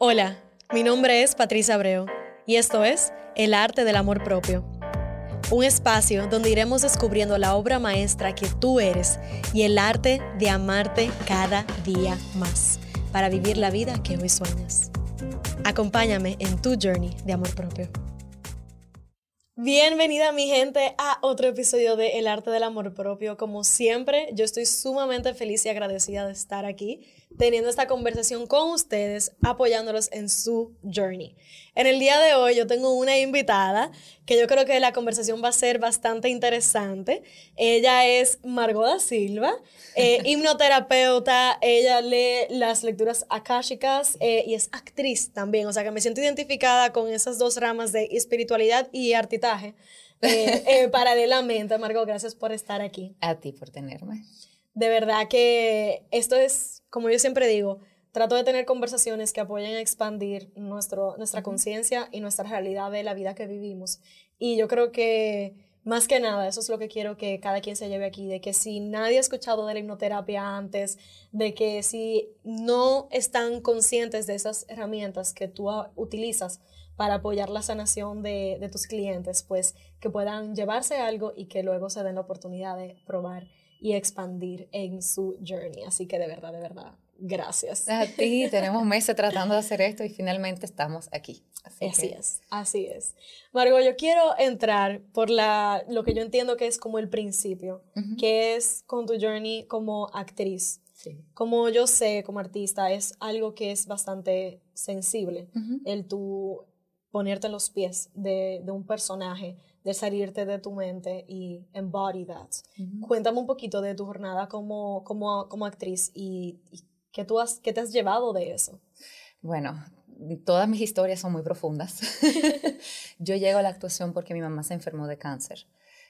Hola, mi nombre es Patricia Abreu y esto es El Arte del Amor Propio. Un espacio donde iremos descubriendo la obra maestra que tú eres y el arte de amarte cada día más para vivir la vida que hoy sueñas. Acompáñame en tu journey de amor propio. Bienvenida mi gente a otro episodio de El arte del amor propio. Como siempre, yo estoy sumamente feliz y agradecida de estar aquí teniendo esta conversación con ustedes, apoyándolos en su journey. En el día de hoy yo tengo una invitada que yo creo que la conversación va a ser bastante interesante. Ella es Margot da Silva, eh, hipnoterapeuta, ella lee las lecturas akáshicas eh, y es actriz también, o sea que me siento identificada con esas dos ramas de espiritualidad y artitaje. Eh, paralelamente, Margot, gracias por estar aquí. A ti por tenerme de verdad que esto es, como yo siempre digo, trato de tener conversaciones que apoyen a expandir nuestro, nuestra conciencia y nuestra realidad de la vida que vivimos. Y yo creo que más que nada, eso es lo que quiero que cada quien se lleve aquí, de que si nadie ha escuchado de la hipnoterapia antes, de que si no están conscientes de esas herramientas que tú utilizas para apoyar la sanación de, de tus clientes, pues que puedan llevarse algo y que luego se den la oportunidad de probar y expandir en su journey. Así que de verdad, de verdad, gracias. A ti, tenemos meses tratando de hacer esto y finalmente estamos aquí. Así, es, así es. Margot, yo quiero entrar por la, lo que yo entiendo que es como el principio, que es con tu journey como actriz. Como yo sé, como artista, es algo que es bastante sensible, el tú ponerte en los pies de, de un personaje de salirte de tu mente y embody that. Cuéntame un poquito de tu jornada como, como, como actriz y, qué, tú has, qué te has llevado de eso. Bueno, todas mis historias son muy profundas. yo llego a la actuación porque mi mamá se enfermó de cáncer.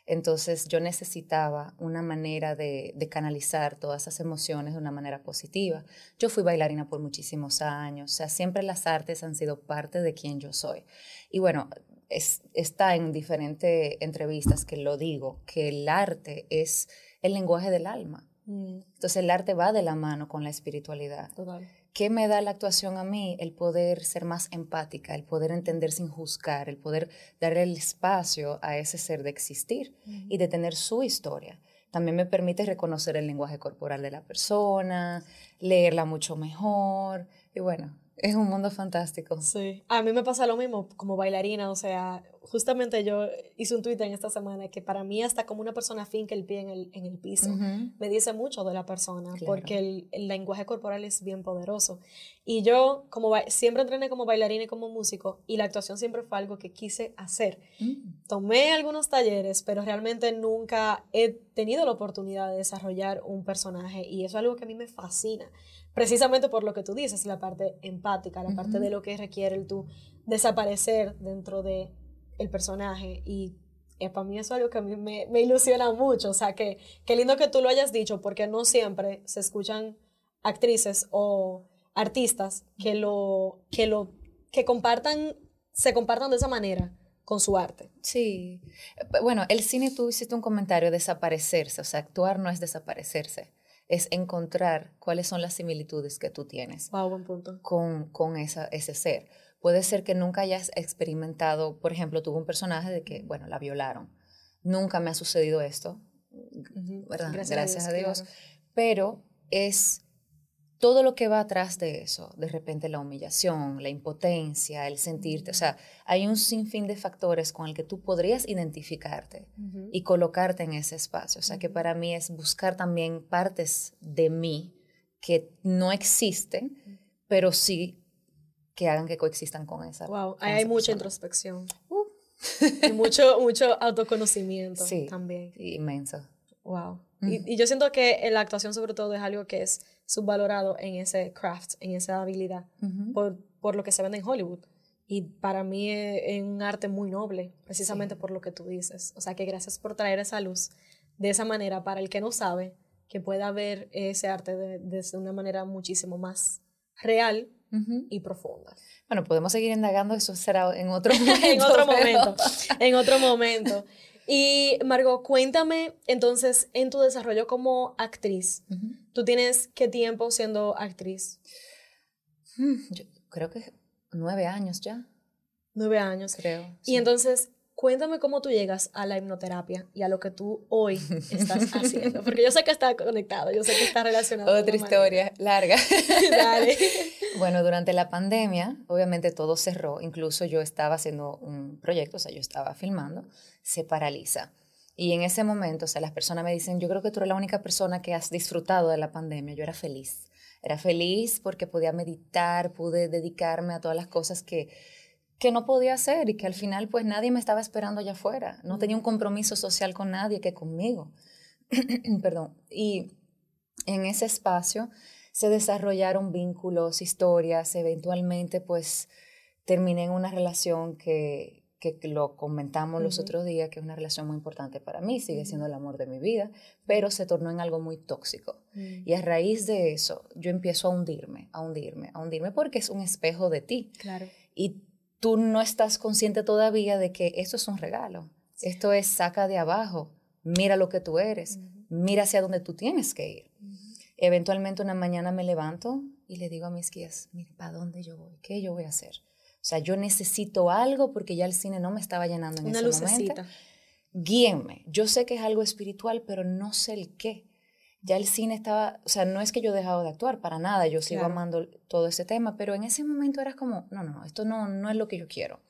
Entonces yo necesitaba una manera de, de, canalizar todas esas emociones de una manera positiva. Yo fui bailarina por muchísimos años, o sea, siempre las artes han sido parte de quien yo soy. Y bueno, está en diferentes entrevistas que lo digo, que el arte es el lenguaje del alma. Mm. Entonces el arte va de la mano con la espiritualidad. Total. ¿Qué me da la actuación a mí? El poder ser más empática, el poder entender sin juzgar, el poder darle el espacio a ese ser de existir y de tener su historia. También me permite reconocer el lenguaje corporal de la persona, leerla mucho mejor. Y bueno, es un mundo fantástico. Sí. A mí me pasa lo mismo como bailarina, o sea, justamente yo hice un tweet en esta semana que para mí hasta como una persona finca el pie en el, en el piso, me dice mucho de la persona, porque el, el, lenguaje corporal es bien poderoso. Y yo como siempre entrené como bailarina y como músico, y la actuación siempre fue algo que quise hacer. Mm. Tomé algunos talleres, pero realmente nunca he tenido la oportunidad de desarrollar un personaje, y eso es algo que a mí me fascina precisamente por lo que tú dices, la parte empática, la parte de lo que requiere el tú desaparecer dentro de el personaje y eh, para mí eso es algo que a mí me, me, ilusiona mucho, o sea, que qué lindo que tú lo hayas dicho porque no siempre se escuchan actrices o artistas que lo que lo que compartan se compartan de esa manera con su arte. Sí. Bueno, el cine tú hiciste un comentario desaparecerse, o sea, actuar no es desaparecerse es encontrar cuáles son las similitudes que tú tienes con, con esa, ese ser. Puede ser que nunca hayas experimentado, por ejemplo, tuvo un personaje de que, bueno, la violaron. Nunca me ha sucedido esto, Gracias, a Dios. Pero es todo lo que va atrás de eso, de repente la humillación, la impotencia, el sentirte, o sea, hay un sinfín de factores con el que tú podrías identificarte y colocarte en ese espacio. O sea, que para mí es buscar también partes de mí que no existen, pero sí que hagan que coexistan con esa. Wow, hay mucha introspección. Uh. y mucho, mucho autoconocimiento sí, también. inmenso. Wow. y, y yo siento que la actuación sobre todo es algo que es subvalorado en ese craft, en esa habilidad, por, por, lo que se vende en Hollywood. Y para mí es, un arte muy noble, precisamente por lo que tú dices. O sea que gracias por traer esa luz de esa manera para el que no sabe, que pueda ver ese arte de, de una manera muchísimo más real y profunda. Bueno, podemos seguir indagando, eso será en otro momento. en otro momento, en otro momento. Y Margot, cuéntame entonces en tu desarrollo como actriz. ¿Tú tienes qué tiempo siendo actriz? Mm, creo que nueve años ya. Nueve años. Creo. Y entonces, cuéntame cómo tú llegas a la hipnoterapia y a lo que tú hoy estás haciendo. Porque yo sé que está conectado, yo sé que está relacionado. Otra historia larga. Dale. bueno, durante la pandemia, obviamente todo cerró. Incluso yo estaba haciendo un proyecto, o sea, yo estaba filmando, se paraliza. Y en ese momento, o sea, las personas me dicen, yo creo que tú eres la única persona que has disfrutado de la pandemia. Yo era feliz. Era feliz porque podía meditar, pude dedicarme a todas las cosas que, que no podía hacer y que al final pues nadie me estaba esperando allá afuera. No tenía un compromiso social con nadie que conmigo. Perdón. Y en ese espacio se desarrollaron vínculos, historias, eventualmente pues terminé en una relación que, que lo comentamos los otros días, que es una relación muy importante para mí, sigue siendo el amor de mi vida, pero se tornó en algo muy tóxico. Mm. Y a raíz de eso, yo empiezo a hundirme, a hundirme, a hundirme, porque es un espejo de ti. Claro. Y tú no estás consciente todavía de que esto es un regalo. Esto es saca de abajo, mira lo que tú eres, mira hacia dónde tú tienes que ir. Eventualmente una mañana me levanto y le digo a mis guías, mire, ¿para dónde yo voy? ¿Qué yo voy a hacer? O sea, yo necesito algo porque ya el cine no me estaba llenando en ese lucecita. momento. Guíenme. Yo sé que es algo espiritual, pero no sé el qué. Ya el cine estaba, o sea, no es que yo he dejado de actuar para nada, yo sigo amando todo ese tema, pero en ese momento era como, no, no, esto no, no es lo que yo quiero.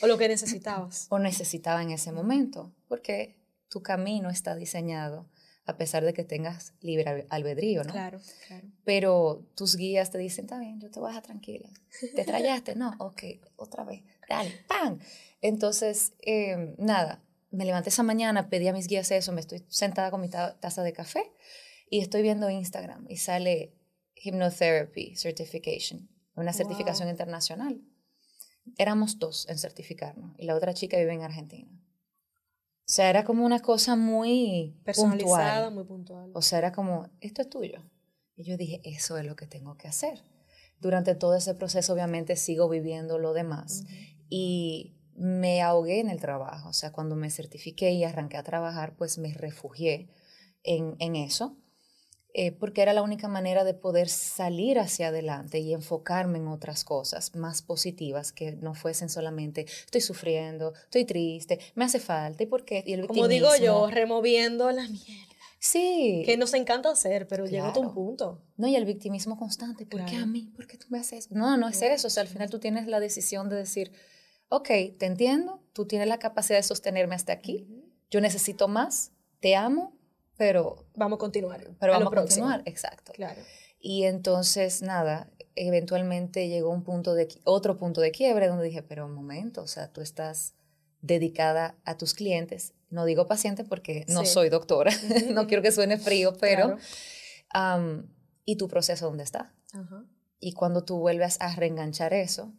O lo que necesitabas. O necesitaba en ese momento, porque tu camino está diseñado a pesar de que tengas libre albedrío, ¿no? Claro, claro. Pero tus guías te dicen, está bien, yo te voy a dejar tranquila. ¿Te trayaste? No, ok, otra vez, dale, ¡pam! Entonces, em, nada, me levanté esa mañana, pedí a mis guías eso, me estoy sentada con mi taza de café y estoy viendo Instagram y sale Hypnotherapy Certification, una certificación internacional. Éramos dos en certificarnos y la otra chica vive en Argentina. O sea, era como una cosa muy personalizada, muy puntual. O sea, era como, esto es tuyo. Y yo dije, eso es lo que tengo que hacer. Durante todo ese proceso, obviamente, sigo viviendo lo demás. Y me ahogué en el trabajo. O sea, cuando me certifiqué y arranqué a trabajar, pues me refugié en, en eso. Eh, porque era la única manera de poder salir hacia adelante y enfocarme en otras cosas más positivas que no fuesen solamente estoy sufriendo, estoy triste, me hace falta y por qué. Y el Como digo yo, removiendo la mierda. Sí. Que nos encanta hacer, pero llega a un punto. No, y el victimismo constante. ¿Por qué a mí? ¿Por qué tú me haces eso? No, no es eso. O sea, al final tú tienes la decisión de decir, ok, te entiendo, tú tienes la capacidad de sostenerme hasta aquí, yo necesito más, te amo, pero... Vamos a continuar. Pero vamos a continuar, exacto. Claro. Y entonces, nada, eventualmente llegó un punto de, otro punto de quiebre donde dije, pero un momento, o sea, tú estás dedicada a tus clientes. No digo paciente porque no soy doctora, no quiero que suene frío, pero... ¿Y tu proceso dónde está? Y cuando tú vuelves a reenganchar eso,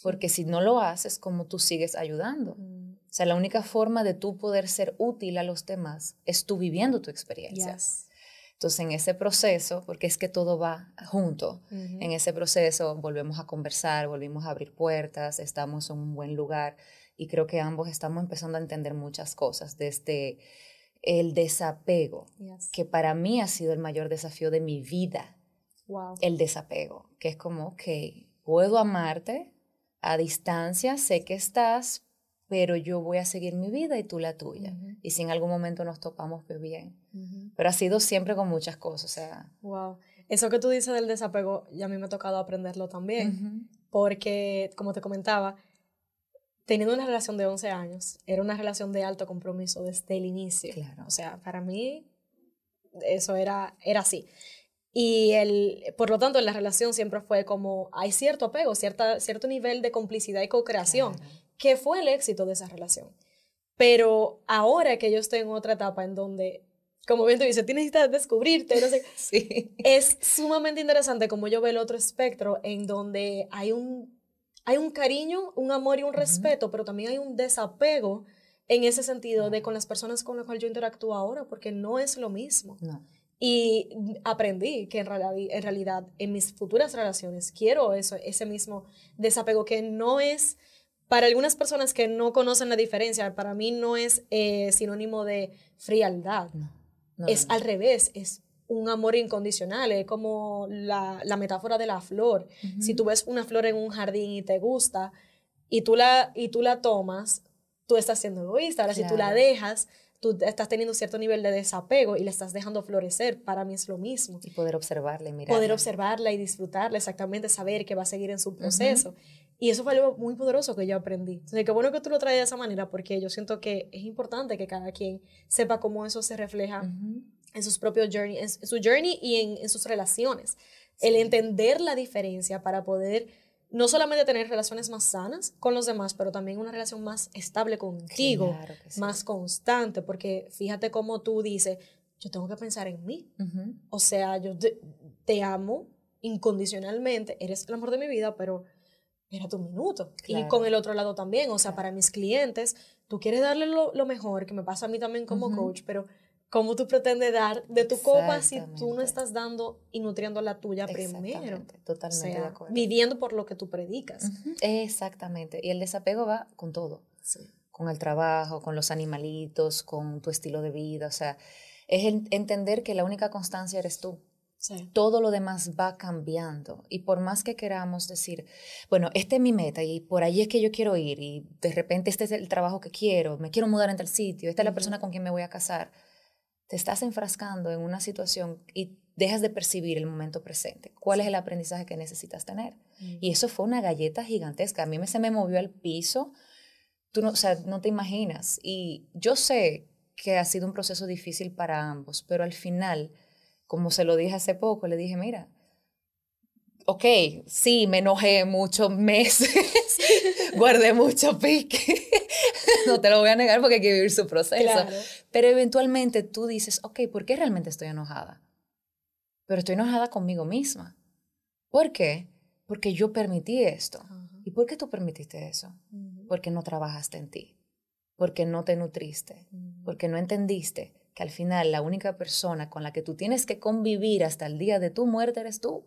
porque si no lo haces, ¿cómo tú sigues ayudando? Mm. O sea, la única forma de tú poder ser útil a los demás es tú viviendo tu experiencia. Entonces, en ese proceso, porque es que todo va junto, en ese proceso volvemos a conversar, volvimos a abrir puertas, estamos en un buen lugar y creo que ambos estamos empezando a entender muchas cosas desde el desapego, que para mí ha sido el mayor desafío de mi vida. El desapego, que es como, ok, puedo amarte a distancia, sé que estás, pero yo voy a seguir mi vida y tú la tuya. Y si en algún momento nos topamos, pues bien. Pero ha sido siempre con muchas cosas, o sea... Wow. Eso que tú dices del desapego, ya a mí me ha tocado aprenderlo también, porque, como te comentaba, teniendo una relación de 11 años, era una relación de alto compromiso desde el inicio. Claro. O sea, para mí eso era, era así. Y el, por lo tanto, en la relación siempre fue como, hay cierto apego, cierta, cierto nivel de complicidad y co-creación que fue el éxito de esa relación. Pero ahora que yo estoy en otra etapa en donde, como bien tú dices, tienes que descubrirte, no sé, sí. es sumamente interesante como yo veo el otro espectro en donde hay un, hay un cariño, un amor y un respeto, pero también hay un desapego en ese sentido de con las personas con las cuales yo interactúo ahora, porque no es lo mismo. Y aprendí que en realidad, en realidad en mis futuras relaciones quiero eso, ese mismo desapego que no es para algunas personas que no conocen la diferencia, para mí no es eh, sinónimo de frialdad. es al revés, es un amor incondicional, es como la, metáfora de la flor. Si tú ves una flor en un jardín y te gusta y tú la, y tú la tomas, tú estás siendo egoísta. Ahora, si tú la dejas, tú estás teniendo cierto nivel de desapego y la estás dejando florecer. Para mí es lo mismo. Y poder observarla y mirarla. Poder observarla y disfrutarla, exactamente, saber que va a seguir en su proceso. Y eso fue algo muy poderoso que yo aprendí. Entonces, qué bueno que tú lo traes de esa manera, porque yo siento que es importante que cada quien sepa cómo eso se refleja en sus propios journey, en su journey y en, sus relaciones. El entender la diferencia para poder no solamente tener relaciones más sanas con los demás, pero también una relación más estable contigo, más constante, porque fíjate cómo tú dices, yo tengo que pensar en mí. O sea, yo te, amo incondicionalmente, eres el amor de mi vida, pero era tu minuto. Y con el otro lado también, o sea, para mis clientes, tú quieres darle lo, mejor, que me pasa a mí también como coach, pero ¿Cómo tú pretendes dar de tu copa si tú no estás dando y nutriendo la tuya primero? Totalmente de acuerdo. Viviendo por lo que tú predicas. Exactamente. Y el desapego va con todo. Con el trabajo, con los animalitos, con tu estilo de vida. O sea, es entender que la única constancia eres tú. Todo lo demás va cambiando. Y por más que queramos decir, bueno, esta es mi meta y por ahí es que yo quiero ir y de repente este es el trabajo que quiero, me quiero mudar en el sitio, esta es la persona con quien me voy a casar te estás enfrascando en una situación y dejas de percibir el momento presente. ¿Cuál es el aprendizaje que necesitas tener? Y eso fue una galleta gigantesca. A mí me, se me movió al piso. Tú no, o sea, no te imaginas. Y yo sé que ha sido un proceso difícil para ambos, pero al final, como se lo dije hace poco, le dije, mira, ok, sí, me enojé muchos meses, guardé mucho pique, no te lo voy a negar porque hay que vivir su proceso, pero eventualmente tú dices, ok, ¿por qué realmente estoy enojada? Pero estoy enojada conmigo misma. ¿Por qué? Porque yo permití esto. ¿Y por qué tú permitiste eso? Porque no trabajaste en ti, porque no te nutriste, porque no entendiste que al final la única persona con la que tú tienes que convivir hasta el día de tu muerte eres tú.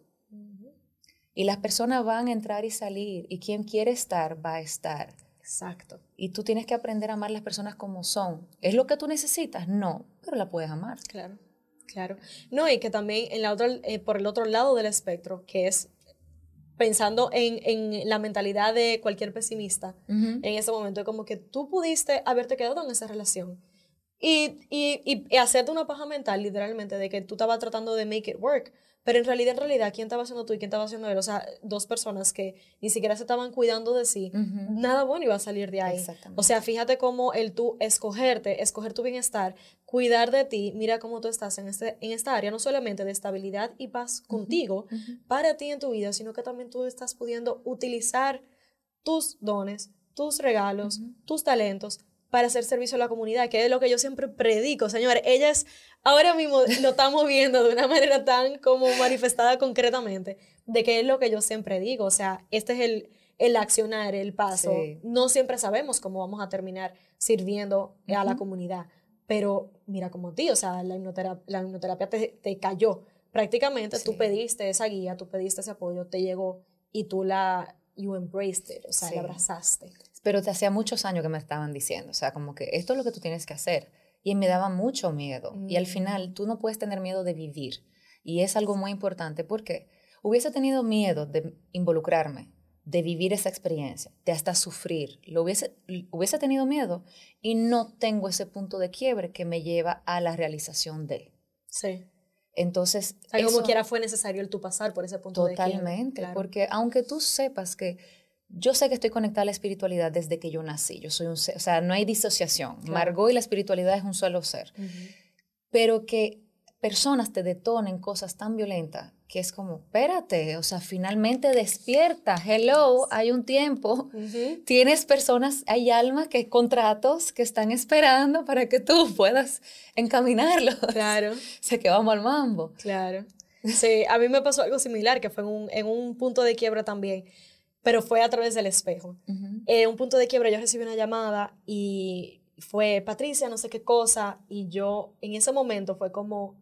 Y las personas van a entrar y salir y quien quiere estar va a estar. Exacto. Y tú tienes que aprender a amar las personas como son. ¿Es lo que tú necesitas? No, pero la puedes amar. Claro, claro. No, y que también en la otra, eh, por el otro lado del espectro, que es pensando en, en la mentalidad de cualquier pesimista en ese momento, como que tú pudiste haberte quedado en esa relación y, y, y hacerte una paja mental, literalmente, de que tú estabas tratando de make it work. Pero en realidad, en realidad, ¿quién estaba haciendo tú y quién estaba haciendo él? O sea, dos personas que ni siquiera se estaban cuidando de sí, nada bueno iba a salir de ahí. O sea, fíjate cómo el tú escogerte, escoger tu bienestar, cuidar de ti, mira cómo tú estás en, este, en esta área, no solamente de estabilidad y paz contigo, para ti en tu vida, sino que también tú estás pudiendo utilizar tus dones, tus regalos, tus talentos para hacer servicio a la comunidad, que es lo que yo siempre predico, señores. Ella es ahora mismo lo estamos viendo de una manera tan como manifestada concretamente, de que es lo que yo siempre digo, o sea, este es el, el accionar, el paso. No siempre sabemos cómo vamos a terminar sirviendo a la comunidad, pero mira como ti, o sea, la hipnoterapia, la hipnoterapia te, te, cayó. Prácticamente tú pediste esa guía, tú pediste ese apoyo, te llegó y tú la, you embraced it, o sea, la abrazaste. Pero te hacía muchos años que me estaban diciendo, o sea, como que esto es lo que tú tienes que hacer y me daba mucho miedo. Y al final mm. tú no puedes tener miedo de vivir. Y es algo muy importante porque hubiese tenido miedo de involucrarme, de vivir esa experiencia, de hasta sufrir. Lo hubiese, hubiese tenido miedo y no tengo ese punto de quiebre que me lleva a la realización de. Sí. Entonces. como quiera fue necesario el tu pasar por ese punto de quiebre. Totalmente. Porque aunque tú sepas que yo sé que estoy conectada a la espiritualidad desde que yo nací. Yo soy un ser, o sea, no hay disociación. Margot y la espiritualidad es un solo ser. Pero que personas te detonen cosas tan violentas que es como, espérate, o sea, finalmente despierta, hello, hay un tiempo, tienes personas, hay almas, que contratos que están esperando para que tú puedas encaminarlos. Claro. o sea, que vamos al mambo. Claro. Sí, a mí me pasó algo similar, que fue en un, en un punto de quiebra también pero fue a través del espejo. En eh, un punto de quiebra, yo recibí una llamada y fue Patricia, no sé qué cosa, y yo en ese momento fue como,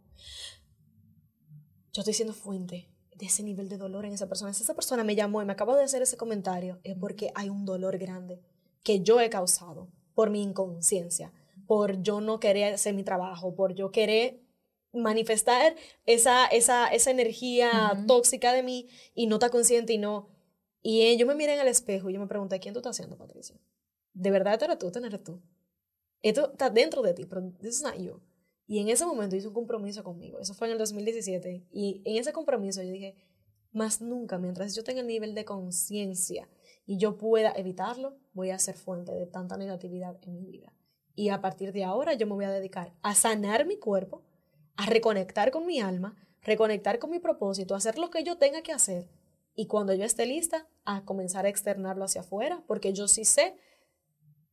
yo estoy siendo fuente de ese nivel de dolor en esa persona. Si esa persona me llamó y me acaba de hacer ese comentario, es porque hay un dolor grande que yo he causado por mi inconsciencia, por yo no querer hacer mi trabajo, por yo querer manifestar esa, esa, esa energía tóxica de mí y no está consciente y no... Y yo me miré en el espejo y yo me pregunté, ¿quién tú estás haciendo, Patricia? ¿De verdad esto eres tú? ¿Esto eres tú? Esto está dentro de ti, pero this is not you. Y en ese momento hice un compromiso conmigo. Eso fue en el 2017. Y en ese compromiso yo dije, más nunca, mientras yo tenga el nivel de conciencia y yo pueda evitarlo, voy a ser fuente de tanta negatividad en mi vida. Y a partir de ahora yo me voy a dedicar a sanar mi cuerpo, a reconectar con mi alma, reconectar con mi propósito, hacer lo que yo tenga que hacer. Y cuando yo esté lista, a comenzar a externarlo hacia afuera, porque yo sí sé,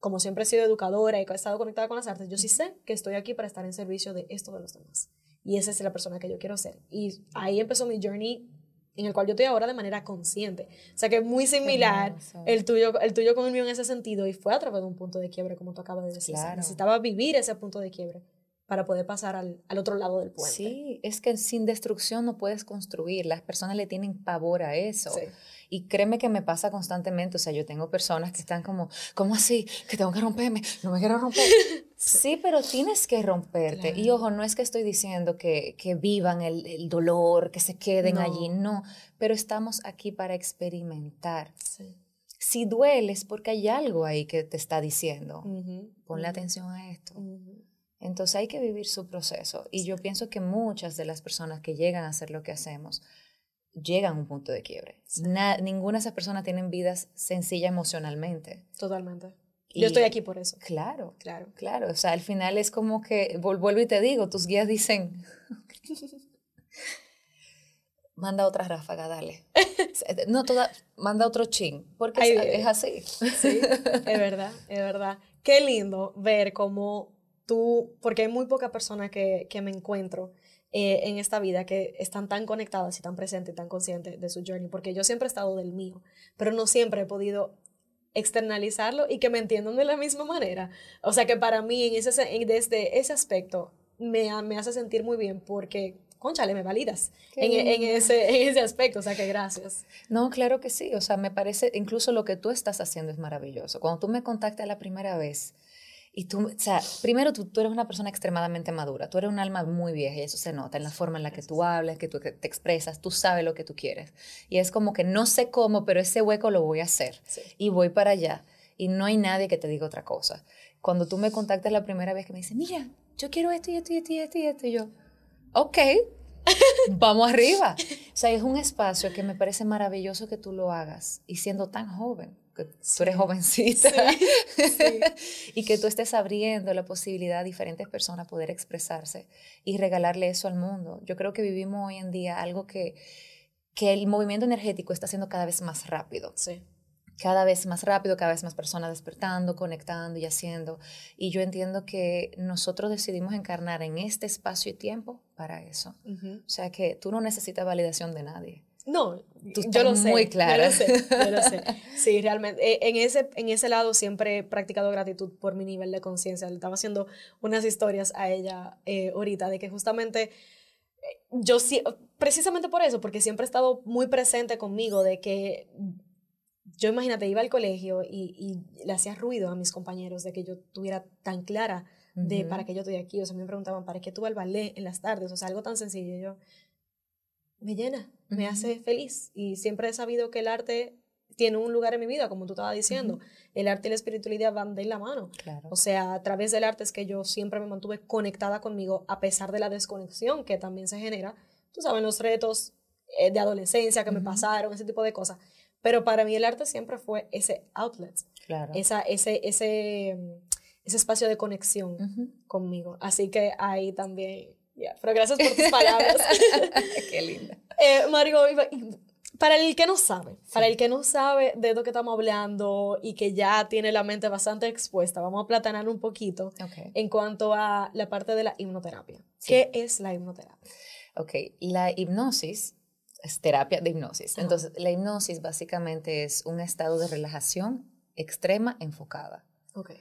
como siempre he sido educadora y he estado conectada con las artes, yo sí sé que estoy aquí para estar en servicio de esto de los demás. Y esa es la persona que yo quiero ser. Y ahí empezó mi journey en el cual yo estoy ahora de manera consciente. O sea que es muy similar el tuyo, el tuyo con el mío en ese sentido y fue a través de un punto de quiebre, como tú acabas de decir. necesitaba vivir ese punto de quiebre para poder pasar al, al, otro lado del puente. Sí, es que sin destrucción no puedes construir. Las personas le tienen pavor a eso. Y créeme que me pasa constantemente. O sea, yo tengo personas que están como, ¿cómo así? Que tengo que romperme. No me quiero romper. sí, pero tienes que romperte. Y ojo, no es que estoy diciendo que, que vivan el, el, dolor, que se queden allí. No, pero estamos aquí para experimentar. Sí. Si dueles, porque hay algo ahí que te está diciendo. Ponle atención a esto. Entonces hay que vivir su proceso. Y yo pienso que muchas de las personas que llegan a hacer lo que hacemos llegan a un punto de quiebre. ninguna de esas personas tienen vidas sencillas emocionalmente. Totalmente. yo estoy aquí por eso. Claro, claro, claro. O sea, al final es como que, vuelvo y te digo, tus guías dicen, manda otra ráfaga, dale. No toda, manda otro chin, porque es, así. Sí, es verdad, es verdad. Qué lindo ver cómo tú, porque hay muy pocas personas que, que me encuentro eh, en esta vida que están tan conectadas y tan presentes y tan conscientes de su journey, porque yo siempre he estado del mío, pero no siempre he podido externalizarlo y que me entiendan de la misma manera. O sea que para mí, en ese, desde ese aspecto, me, me hace sentir muy bien porque conchale, me validas en, en, ese, en ese aspecto, o sea que gracias. No, claro que sí, o sea, me parece, incluso lo que tú estás haciendo es maravilloso. Cuando tú me contactas la primera vez, y tú, o sea, primero tú, tú, eres una persona extremadamente madura, tú eres un alma muy vieja y eso se nota en la forma en la que tú hablas, que tú te expresas, tú sabes lo que tú quieres. Y es como que no sé cómo, pero ese hueco lo voy a hacer y voy para allá. Y no hay nadie que te diga otra cosa. Cuando tú me contactas la primera vez que me dices, mira, yo quiero esto y esto y esto y esto y esto, y yo, ok, vamos arriba. O sea, es un espacio que me parece maravilloso que tú lo hagas y siendo tan joven que tú eres jovencita y que tú estés abriendo la posibilidad a diferentes personas poder expresarse y regalarle eso al mundo. Yo creo que vivimos hoy en día algo que, que el movimiento energético está siendo cada vez más rápido. Sí. Cada vez más rápido, cada vez más personas despertando, conectando y haciendo. Y yo entiendo que nosotros decidimos encarnar en este espacio y tiempo para eso. O sea que tú no necesitas validación de nadie. No, yo lo sé. Muy clara. Yo lo sé, yo lo sé. Sí, realmente. Eh, en ese, en ese lado siempre he practicado gratitud por mi nivel de conciencia. Le estaba haciendo unas historias a ella eh, ahorita de que justamente eh, yo sí, precisamente por eso, porque siempre he estado muy presente conmigo de que yo imagínate, iba al colegio y, y le hacía ruido a mis compañeros de que yo tuviera tan clara de para qué yo estoy aquí. O sea, me preguntaban, ¿para qué tú al ballet en las tardes? O sea, algo tan sencillo. Yo, me llena, me hace feliz. Y siempre he sabido que el arte tiene un lugar en mi vida, como tú estabas diciendo. El arte y la espiritualidad van de la mano. O sea, a través del arte es que yo siempre me mantuve conectada conmigo, a pesar de la desconexión que también se genera. Tú sabes, los retos eh, de adolescencia que me pasaron, ese tipo de cosas. Pero para mí el arte siempre fue ese outlet, esa, ese, ese, ese espacio de conexión conmigo. Así que ahí también pero gracias por tus palabras. Qué linda. Eh, Mario, para el que no sabe, para el que no sabe de lo que estamos hablando y que ya tiene la mente bastante expuesta, vamos a platanar un poquito en cuanto a la parte de la hipnoterapia. ¿Qué es la hipnoterapia? Ok, la hipnosis es terapia de hipnosis. Entonces, la hipnosis básicamente es un estado de relajación extrema enfocada. Okay.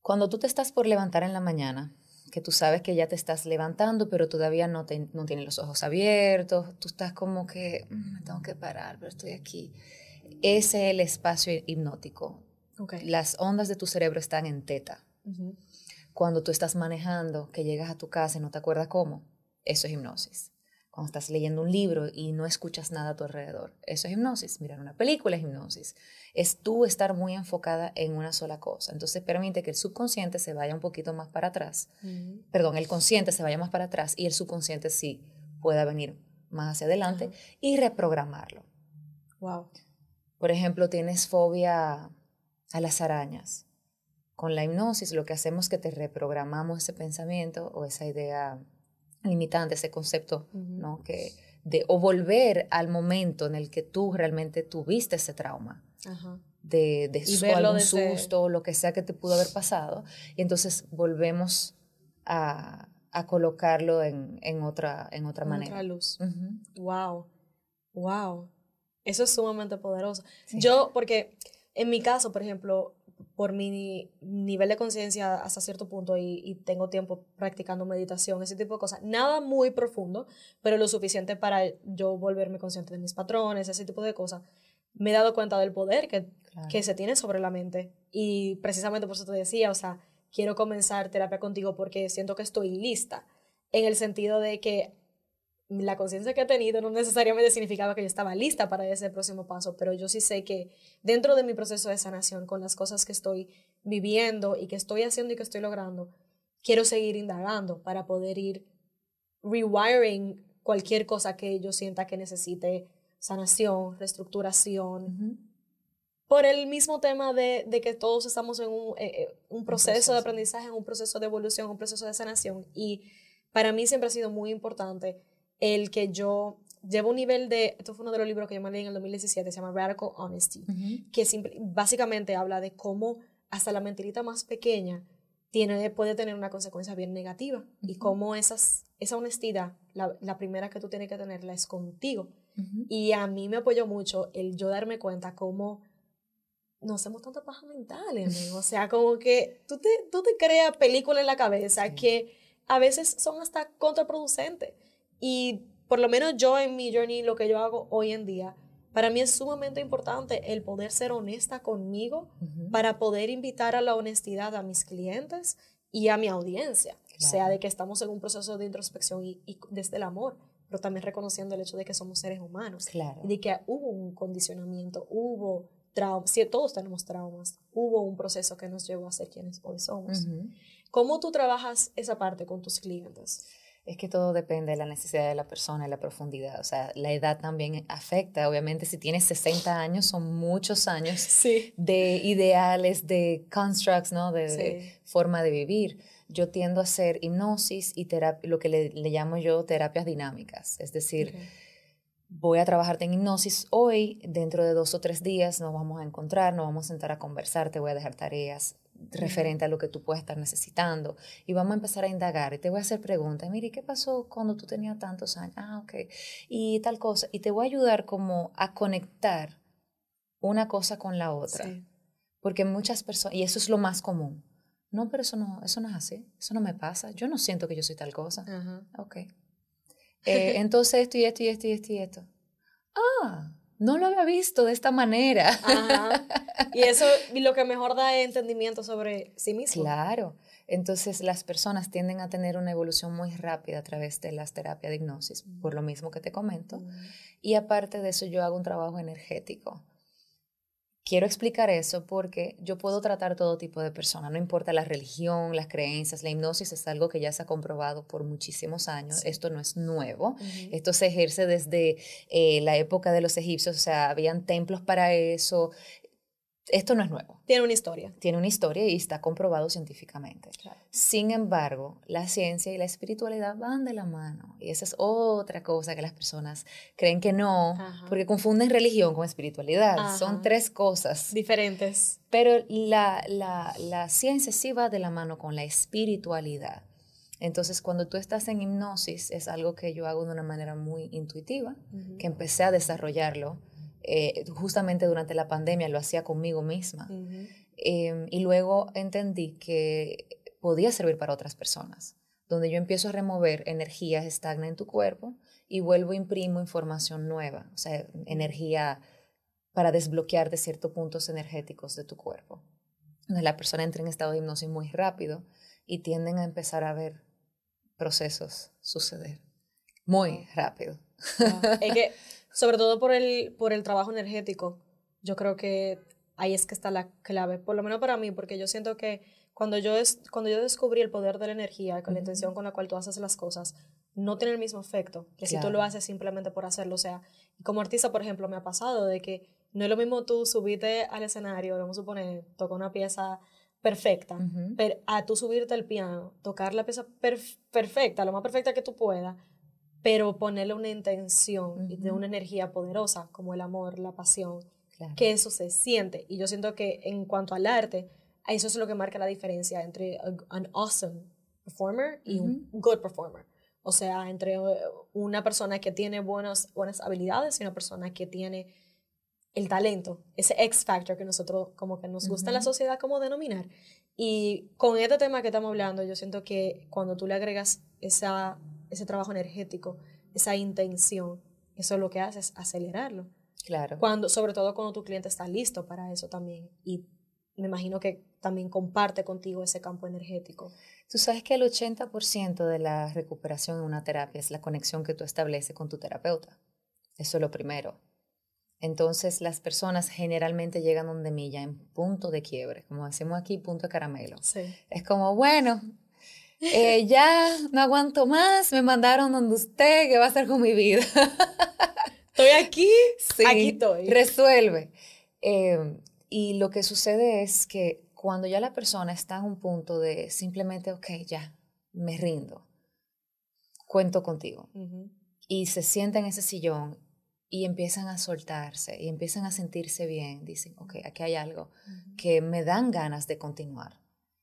Cuando tú te estás por levantar en la mañana, que tú sabes que ya te estás levantando, pero todavía no, te, no tienes los ojos abiertos, tú estás como que, mm, me tengo que parar, pero estoy aquí. Ese es el espacio hipnótico. Las ondas de tu cerebro están en teta. Cuando tú estás manejando, que llegas a tu casa y no te acuerdas cómo, eso es hipnosis. Cuando estás leyendo un libro y no escuchas nada a tu alrededor, eso es hipnosis. Mirar una película es hipnosis. Es tú estar muy enfocada en una sola cosa. Entonces permite que el subconsciente se vaya un poquito más para atrás. Perdón, el consciente se vaya más para atrás y el subconsciente sí pueda venir más hacia adelante y reprogramarlo. Wow. Por ejemplo, tienes fobia a las arañas. Con la hipnosis lo que hacemos es que te reprogramamos ese pensamiento o esa idea limitante, ese concepto, ¿no? Que de, o volver al momento en el que tú realmente tuviste ese trauma. De, de su, algún susto, lo que sea que te pudo haber pasado. Y entonces volvemos a, a colocarlo en, en, otra, en otra manera. Otra luz. Wow. Wow. Eso es sumamente poderoso. Yo, porque en mi caso, por ejemplo, por mi nivel de conciencia hasta cierto punto y, tengo tiempo practicando meditación, ese tipo de cosas, nada muy profundo, pero lo suficiente para yo volverme consciente de mis patrones, ese tipo de cosas, me he dado cuenta del poder que, que se tiene sobre la mente. Y precisamente por eso te decía, o sea, quiero comenzar terapia contigo porque siento que estoy lista, en el sentido de que la conciencia que he tenido no necesariamente significaba que yo estaba lista para ese próximo paso, pero yo sí sé que dentro de mi proceso de sanación, con las cosas que estoy viviendo y que estoy haciendo y que estoy logrando, quiero seguir indagando para poder ir rewiring cualquier cosa que yo sienta que necesite sanación, reestructuración. Por el mismo tema de, que todos estamos en un, eh, eh, un, proceso de aprendizaje, en un proceso de evolución, un proceso de sanación. Y para mí siempre ha sido muy importante el que yo llevo un nivel de, esto fue uno de los libros que yo me leí en el 2017, se llama Radical Honesty, que básicamente habla de cómo hasta la mentirita más pequeña tiene, puede tener una consecuencia bien negativa y cómo esas, esa honestidad, la, la, primera que tú tienes que tenerla es contigo. Y a mí me apoyó mucho el yo darme cuenta cómo no hacemos tanta paja mental, o sea, como que tú te, tú te creas películas en la cabeza que a veces son hasta contraproducentes. Y por lo menos yo en mi journey, lo que yo hago hoy en día, para mí es sumamente importante el poder ser honesta conmigo para poder invitar a la honestidad a mis clientes y a mi audiencia. O sea, de que estamos en un proceso de introspección y, desde el amor, pero también reconociendo el hecho de que somos seres humanos. Claro. Y de que hubo un condicionamiento, hubo traumas, sí, todos tenemos traumas, hubo un proceso que nos llevó a ser quienes hoy somos. ¿Cómo tú trabajas esa parte con tus clientes? Es que todo depende de la necesidad de la persona, de la profundidad. O sea, la edad también afecta. Obviamente, si tienes 60 años, son muchos años de ideales, de constructs, ¿no? De, forma de vivir. Yo tiendo a hacer hipnosis y lo que le, llamo yo terapias dinámicas. Es decir, voy a trabajarte en hipnosis hoy, dentro de dos o tres días nos vamos a encontrar, nos vamos a sentar a conversar, te voy a dejar tareas referente a lo que tú puedes estar necesitando. Y vamos a empezar a indagar y te voy a hacer preguntas, mire, ¿qué pasó cuando tú tenías tantos años? Ah, ok, y tal cosa, y te voy a ayudar como a conectar una cosa con la otra, porque muchas personas, y eso es lo más común, no, pero eso no, eso no es así, eso no me pasa, yo no siento que yo soy tal cosa, ok, eh, entonces esto y esto y esto y esto y esto, ah, no lo había visto de esta manera. Y eso lo que mejor da es entendimiento sobre sí mismo. Claro. Entonces las personas tienden a tener una evolución muy rápida a través de las terapias de hipnosis, por lo mismo que te comento. Y aparte de eso yo hago un trabajo energético. Quiero explicar eso porque yo puedo tratar todo tipo de personas, no importa la religión, las creencias, la hipnosis es algo que ya se ha comprobado por muchísimos años, esto no es nuevo, esto se ejerce desde eh, la época de los egipcios, o sea, habían templos para eso, esto no es nuevo. Tiene una historia. Tiene una historia y está comprobado científicamente. Sin embargo, la ciencia y la espiritualidad van de la mano. Y esa es otra cosa que las personas creen que no, porque confunden religión con espiritualidad. Son tres cosas. Diferentes. Pero la, la, la, ciencia sí va de la mano con la espiritualidad. Entonces, cuando tú estás en hipnosis, es algo que yo hago de una manera muy intuitiva, que empecé a desarrollarlo eh, justamente durante la pandemia lo hacía conmigo misma. Em, y luego entendí que podía servir para otras personas, donde yo empiezo a remover energías estagna en tu cuerpo y vuelvo imprimo información nueva, o sea, energía para desbloquear de ciertos puntos energéticos de tu cuerpo. Donde la persona entra en estado de hipnosis muy rápido y tienden a empezar a ver procesos suceder muy rápido. Es que, sobre todo por el, por el trabajo energético, yo creo que ahí es que está la clave, por lo menos para mí, porque yo siento que cuando yo, es, cuando yo descubrí el poder de la energía, con la intención con la cual tú haces las cosas, no tiene el mismo efecto que si tú lo haces simplemente por hacerlo. O sea, como artista, por ejemplo, me ha pasado de que no es lo mismo tú subirte al escenario, vamos a suponer, tocar una pieza perfecta, pero a tú subirte al piano, tocar la pieza perfecta, lo más perfecta que tú puedas, pero ponerle una intención y de una energía poderosa como el amor, la pasión, que eso se siente. Y yo siento que en cuanto al arte, eso es lo que marca la diferencia entre un awesome performer y un good performer. O sea, entre uh, una persona que tiene buenas, buenas habilidades y una persona que tiene el talento, ese X factor que nosotros como que nos gusta en la sociedad como denominar. Y con este tema que estamos hablando, yo siento que cuando tú le agregas esa, ese trabajo energético, esa intención, eso lo que hace es acelerarlo. Claro. Cuando, sobre todo cuando tu cliente está listo para eso también. Y me imagino que también comparte contigo ese campo energético. Tú sabes que el 80% de la recuperación en una terapia es la conexión que tú estableces con tu terapeuta. Eso es lo primero. Entonces las personas generalmente llegan donde mí ya en punto de quiebre, como decimos aquí, punto de caramelo. Sí. Es como, bueno, eh, ya no aguanto más, me mandaron donde usted, ¿qué va a hacer con mi vida? Estoy aquí, sí, aquí estoy. Resuelve. Eh, y lo que sucede es que cuando ya la persona está en un punto de simplemente, ok, ya, me rindo, cuento contigo, y se sienta en ese sillón y empiezan a soltarse y empiezan a sentirse bien, dicen, ok, aquí hay algo que me dan ganas de continuar.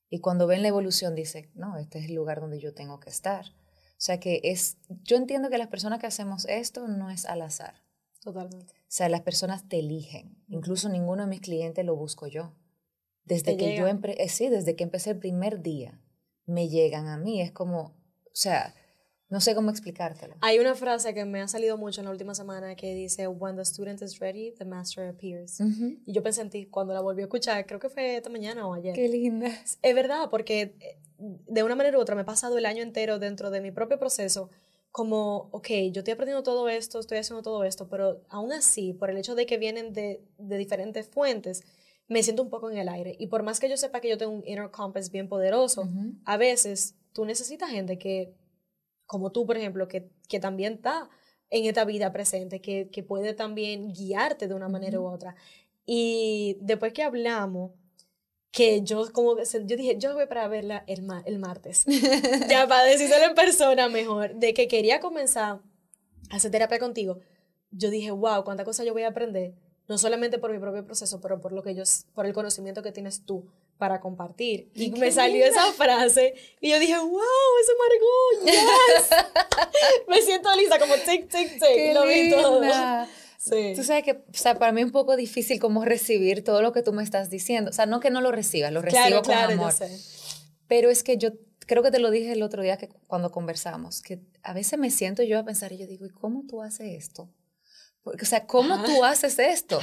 Y cuando ven la evolución, dicen, no, este es el lugar donde yo tengo que estar. O sea que es, yo entiendo que las personas que hacemos esto no es al azar. Totalmente. O sea, las personas te eligen. Incluso ninguno de mis clientes lo busco yo. Desde que yo eh, sí, desde que empecé el primer día, me llegan a mí. Es como, o sea, no sé cómo explicártelo. Hay una frase que me ha salido mucho en la última semana que dice, When the student is ready, the master appears. Y yo pensé en ti cuando la volví a escuchar, creo que fue esta mañana o ayer. Qué linda. Es verdad, porque eh, de una manera u otra me he pasado el año entero dentro de mi propio proceso como, ok, yo estoy aprendiendo todo esto, estoy haciendo todo esto, pero aún así, por el hecho de que vienen de, de diferentes fuentes, me siento un poco en el aire. Y por más que yo sepa que yo tengo un inner compass bien poderoso, a veces tú necesitas gente que, como tú, por ejemplo, que, que también está en esta vida presente, que, que puede también guiarte de una manera u otra. Y después que hablamos, que yo como yo dije, yo voy para verla el, el martes. ya para decírselo en persona mejor, de que quería comenzar a hacer terapia contigo. Yo dije, wow, cuánta cosa yo voy a aprender, no solamente por mi propio proceso, pero por lo que yo por el conocimiento que tienes tú para compartir. Y me salió esa frase y yo dije, wow, eso Margot, yes. me siento lisa como tic tic tic, lo vi todo. Sí. Tú sabes que, o sea, para mí es un poco difícil como recibir todo lo que tú me estás diciendo. O sea, no que no lo reciba, lo recibo con claro, amor. Yo sé. Pero es que yo creo que te lo dije el otro día que cuando conversamos, que a veces me siento yo a pensar y yo digo, ¿y cómo tú haces esto? Porque, o sea, ¿cómo tú haces esto?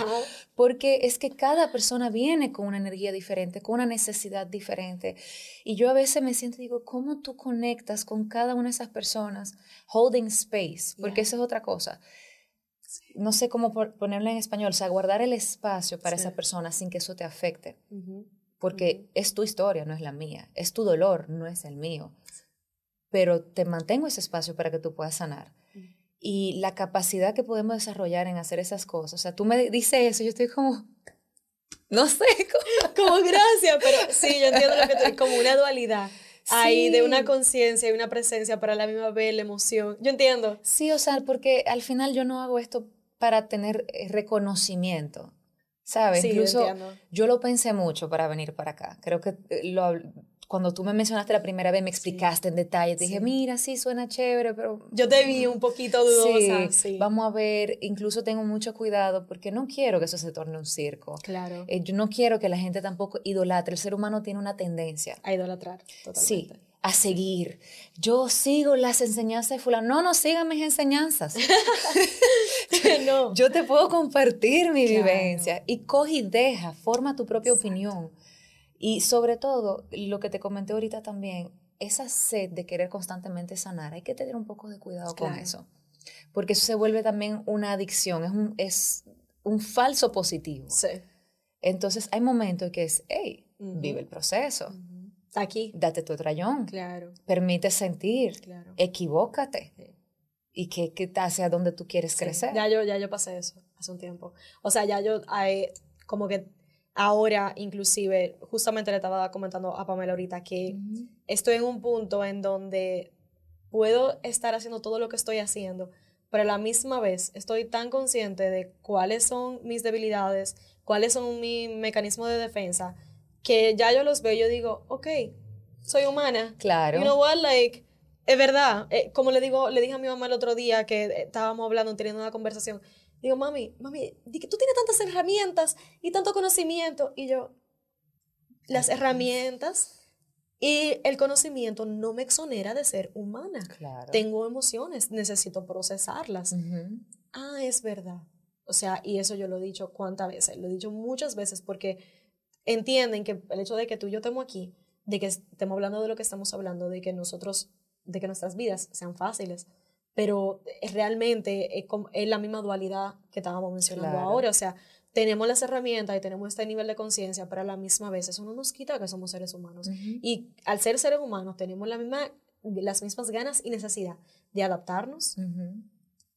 Porque es que cada persona viene con una energía diferente, con una necesidad diferente. Y yo a veces me siento y digo, ¿cómo tú conectas con cada una de esas personas? Holding space, porque eso es otra cosa no sé cómo ponerlo en español, o sea, guardar el espacio para esa persona sin que eso te afecte. Porque es tu historia, no es la mía. Es tu dolor, no es el mío. Pero te mantengo ese espacio para que tú puedas sanar. Y la capacidad que podemos desarrollar en hacer esas cosas. O sea, tú me dices eso, yo estoy como, no sé. Como, gracias, pero sí, yo entiendo lo que tú como una dualidad. Ahí de una conciencia y una presencia para la misma vez, la emoción. Yo entiendo. Sí, o sea, porque al final yo no hago esto para tener eh, reconocimiento. ¿Sabes? Incluso yo lo pensé mucho para venir para acá. Creo que eh, lo, cuando tú me mencionaste la primera vez, me explicaste en detalle. dije, mira, sí, suena chévere, pero... Yo te vi un poquito dudosa. Sí, vamos a ver. Incluso tengo mucho cuidado porque no quiero que eso se torne un circo. Claro. Eh, yo no quiero que la gente tampoco idolatre. El ser humano tiene una tendencia. A idolatrar, totalmente. Sí, a seguir. Yo sigo las enseñanzas de fulano. No, no sigan mis enseñanzas. no. Yo te puedo compartir mi vivencia y coge y deja, forma tu propia opinión. Y sobre todo, lo que te comenté ahorita también, esa sed de querer constantemente sanar, hay que tener un poco de cuidado con eso. Porque eso se vuelve también una adicción, es un, es un falso positivo. Sí. Entonces hay momentos que es, hey, vive el proceso. Aquí. Date tu trayón. Claro. Permite sentir. Claro. Equivócate. Y que, que hacia donde tú quieres crecer. Ya yo, ya yo pasé eso hace un tiempo. O sea, ya yo hay, como que ahora inclusive, justamente le estaba comentando a Pamela ahorita que estoy en un punto en donde puedo estar haciendo todo lo que estoy haciendo, pero a la misma vez estoy tan consciente de cuáles son mis debilidades, cuáles son mis mecanismos de defensa, que ya yo los veo y yo digo, ok, soy humana. Claro. You know what, like, es verdad, eh, como le digo, le dije a mi mamá el otro día que eh, estábamos hablando, teniendo una conversación, digo, mami, mami, tú tienes tantas herramientas y tanto conocimiento, y yo, las herramientas y el conocimiento no me exonera de ser humana. Claro. Tengo emociones, necesito procesarlas. Ah, es verdad. O sea, y eso yo lo he dicho cuántas veces, lo he dicho muchas veces porque entienden que el hecho de que tú y yo estemos aquí, de que estemos hablando de lo que estamos hablando, de que nosotros, de que nuestras vidas sean fáciles, pero realmente es, la misma dualidad que estábamos mencionando ahora, o sea, tenemos las herramientas y tenemos este nivel de conciencia, pero a la misma vez eso no nos quita que somos seres humanos. Y al ser seres humanos tenemos la misma, las mismas ganas y necesidad de adaptarnos,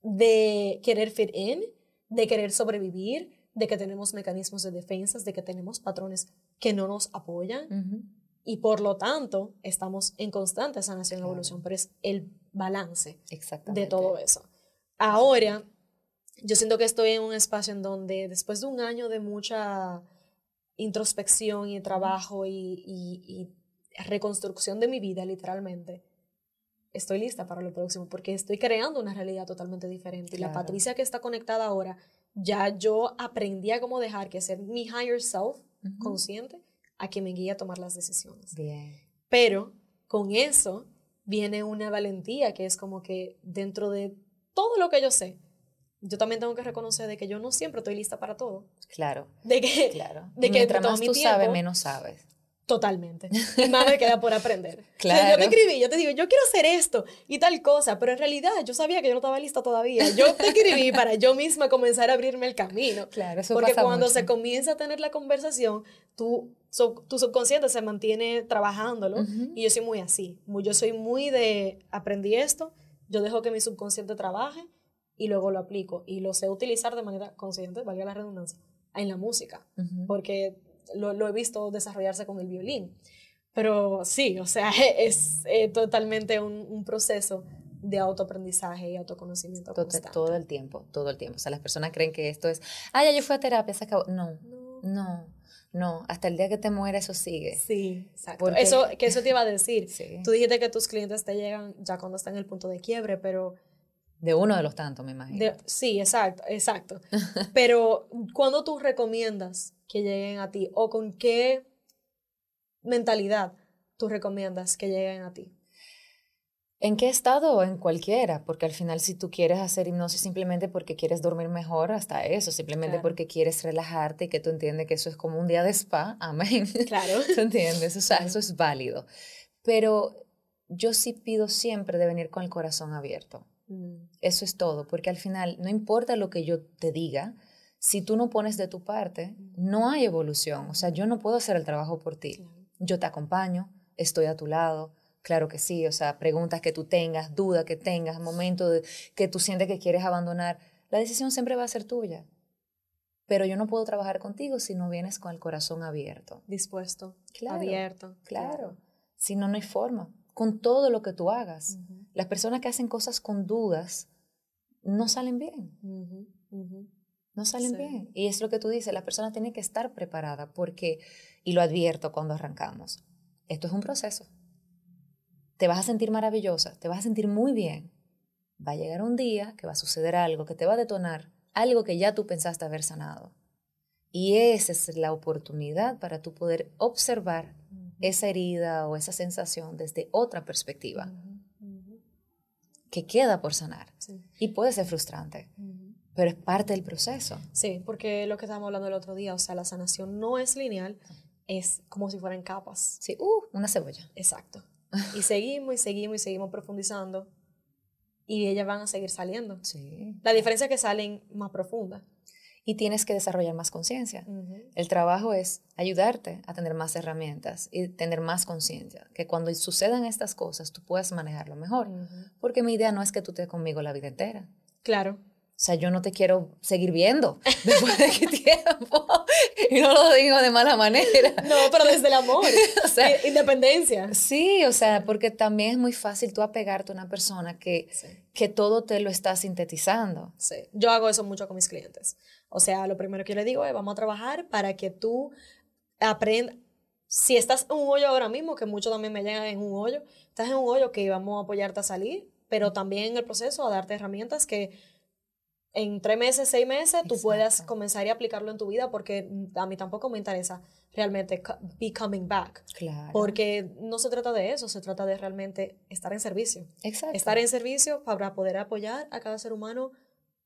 de querer fit in, de querer sobrevivir, de que tenemos mecanismos de defensa, de que tenemos patrones que no nos apoyan y por lo tanto estamos en constante sanación y evolución, pero es el balance de todo eso. Ahora, yo siento que estoy en un espacio en donde después de un año de mucha introspección y trabajo y reconstrucción de mi vida, literalmente, estoy lista para lo próximo porque estoy creando una realidad totalmente diferente. Y la Patricia que está conectada ahora, ya yo aprendí a cómo dejar que ser mi higher self consciente a que me guíe a tomar las decisiones. Bien. Pero con eso viene una valentía que es como que dentro de todo lo que yo sé, yo también tengo que reconocer de que yo no siempre estoy lista para todo. Claro. De que, claro. De que Mientras más tú sabes, menos sabes. Totalmente. Y más me queda por aprender. Claro. yo te escribí, yo te digo, yo quiero hacer esto y tal cosa, pero en realidad yo sabía que yo no estaba lista todavía. Yo te escribí para yo misma comenzar a abrirme el camino. Claro, eso Porque cuando se comienza a tener la conversación, tú, tu subconsciente se mantiene trabajándolo y yo soy muy así. Yo soy muy de, aprendí esto, yo dejo que mi subconsciente trabaje y luego lo aplico y lo sé utilizar de manera consciente, valga la redundancia, en la música. Porque lo, he visto desarrollarse con el violín. Pero sí, o sea, es eh, totalmente un, proceso de autoaprendizaje y autoconocimiento. Todo, todo, el tiempo, todo el tiempo. O sea, las personas creen que esto es, ah, ya yo fui a terapia, se acabó. No, no, no, hasta el día que te mueres eso sigue. Sí, exacto. Eso, que eso te iba a decir. Tú dijiste que tus clientes te llegan ya cuando están en el punto de quiebre, pero... De uno de los tantos, me imagino. sí, exacto, exacto. pero, ¿cuándo tú recomiendas que lleguen a ti? ¿O con qué mentalidad tú recomiendas que lleguen a ti? ¿En qué estado? En cualquiera, porque al final si tú quieres hacer hipnosis simplemente porque quieres dormir mejor, hasta eso, simplemente porque quieres relajarte y que tú entiendes que eso es como un día de spa, amén. Claro. ¿Tú entiendes? O sea, eso es válido. Pero yo sí pido siempre de venir con el corazón abierto. Mm. Eso es todo, porque al final no importa lo que yo te diga, si tú no pones de tu parte, no hay evolución. O sea, yo no puedo hacer el trabajo por ti. Yo te acompaño, estoy a tu lado. Claro que sí, o sea, preguntas que tú tengas, dudas que tengas, momentos de, que tú sientes que quieres abandonar, la decisión siempre va a ser tuya. Pero yo no puedo trabajar contigo si no vienes con el corazón abierto. Dispuesto, abierto. Claro. Si no, no hay forma. Con todo lo que tú hagas. Las personas que hacen cosas con dudas no salen bien no salen bien. Y es lo que tú dices, la persona tiene que estar preparada porque, y lo advierto cuando arrancamos, esto es un proceso. Te vas a sentir maravillosa, te vas a sentir muy bien. Va a llegar un día que va a suceder algo que te va a detonar, algo que ya tú pensaste haber sanado. Y esa es la oportunidad para tú poder observar esa herida o esa sensación desde otra perspectiva que queda por sanar. Y puede ser frustrante pero es parte del proceso. Sí, porque lo que estábamos hablando el otro día, o sea, la sanación no es lineal, es como si fueran capas. Sí, uh, una cebolla. Exacto. Y seguimos y seguimos y seguimos profundizando y ellas van a seguir saliendo. Sí. La diferencia es que salen más profundas. Y tienes que desarrollar más conciencia. El trabajo es ayudarte a tener más herramientas y tener más conciencia. Que cuando sucedan estas cosas tú puedas manejarlo mejor. Porque mi idea no es que tú estés conmigo la vida entera. Claro. O sea, yo no te quiero seguir viendo después de qué tiempo. Y no lo digo de mala manera. No, pero desde el amor. o sea, independencia. Sí, o sea, porque también es muy fácil tú apegarte a una persona que, que todo te lo está sintetizando. Sí, yo hago eso mucho con mis clientes. O sea, lo primero que yo le digo es, vamos a trabajar para que tú aprendas. Si estás en un hoyo ahora mismo, que muchos también me llegan en un hoyo, estás en un hoyo que vamos a apoyarte a salir, pero también en el proceso a darte herramientas que en tres meses, seis meses, tú puedas comenzar y aplicarlo en tu vida porque a mí tampoco me interesa realmente be coming back. Claro. Porque no se trata de eso, se trata de realmente estar en servicio. Exacto. Estar en servicio para poder apoyar a cada ser humano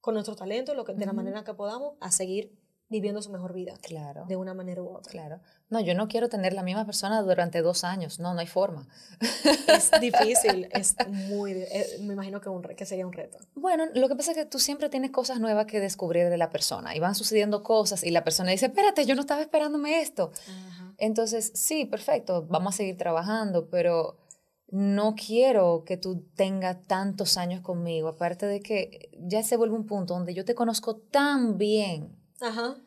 con nuestro talento, lo que, de la manera que podamos, a seguir viviendo su mejor vida. Claro. De una manera u otra. Claro. No, yo no quiero tener la misma persona durante dos años. No, no hay forma. Es difícil, es muy, eh, me imagino que, un, que sería un reto. Bueno, lo que pasa es que tú siempre tienes cosas nuevas que descubrir de la persona y van sucediendo cosas y la persona dice, espérate, yo no estaba esperándome esto. Entonces, sí, perfecto, vamos a seguir trabajando, pero no quiero que tú tengas tantos años conmigo, aparte de que ya se vuelve un punto donde yo te conozco tan bien Ajá.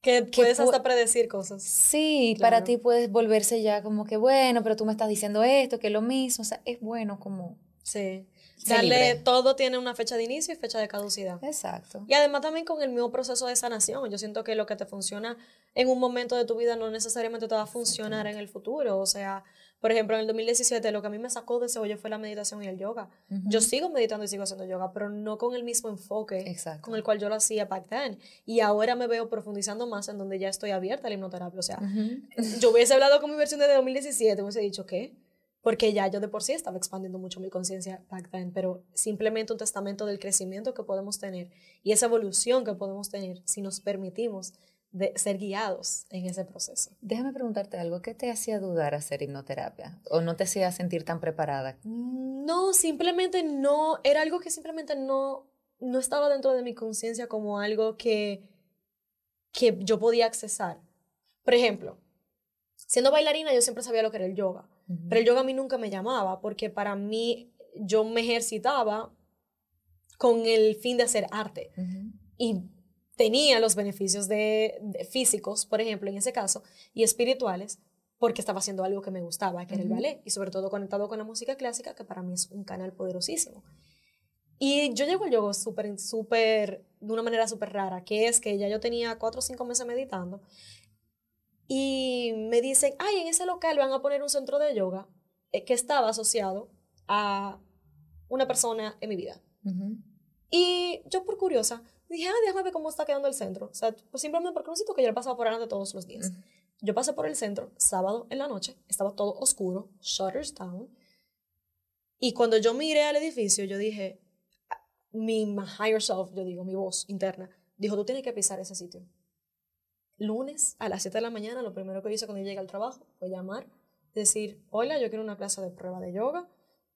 Que, puedes hasta predecir cosas. Sí, para ti puedes volverse ya como que, bueno, pero tú me estás diciendo esto, que es lo mismo. O sea, es bueno como... Sí. Darle, todo tiene una fecha de inicio y fecha de caducidad. Exacto. Y además también con el mismo proceso de sanación. Yo siento que lo que te funciona en un momento de tu vida no necesariamente te va a funcionar en el futuro. O sea, por ejemplo, en el 2017 lo que a mí me sacó de ese hoyo fue la meditación y el yoga. Yo sigo meditando y sigo haciendo yoga, pero no con el mismo enfoque con el cual yo lo hacía back then. Y ahora me veo profundizando más en donde ya estoy abierta a la hipnoterapia. O sea, yo hubiese hablado con mi versión de 2017, hubiese dicho, ¿qué? Porque ya yo de por sí estaba expandiendo mucho mi conciencia back then, pero simplemente un testamento del crecimiento que podemos tener y esa evolución que podemos tener si nos permitimos de ser guiados en ese proceso. Déjame preguntarte algo, ¿qué te hacía dudar hacer hipnoterapia? ¿O no te hacía sentir tan preparada? No, simplemente no, era algo que simplemente no, no estaba dentro de mi conciencia como algo que, que yo podía accesar. Por ejemplo, siendo bailarina yo siempre sabía lo que era el yoga, pero el yoga a mí nunca me llamaba porque para mí yo me ejercitaba con el fin de hacer arte. Y tenía los beneficios de, físicos, por ejemplo, en ese caso, y espirituales, porque estaba haciendo algo que me gustaba, que era el ballet, y sobre todo conectado con la música clásica, que para mí es un canal poderosísimo. Y yo llego al yoga súper, súper, de una manera súper rara, que es que ya yo tenía cuatro o cinco meses meditando, y me dicen, ay, en ese local van a poner un centro de yoga eh, que estaba asociado a una persona en mi vida. Y yo por curiosa, dije, ah, déjame ver cómo está quedando el centro. O sea, pues simplemente porque no siento que yo pasaba por adelante todos los días. Yo pasé por el centro sábado en la noche, estaba todo oscuro, shutters down. Y cuando yo miré al edificio, yo dije, mi higher self, yo digo, mi voz interna, dijo, tú tienes que pisar ese sitio. Lunes a las 7 de la mañana, lo primero que hice cuando llegué al trabajo fue llamar, decir, hola, yo quiero una clase de prueba de yoga.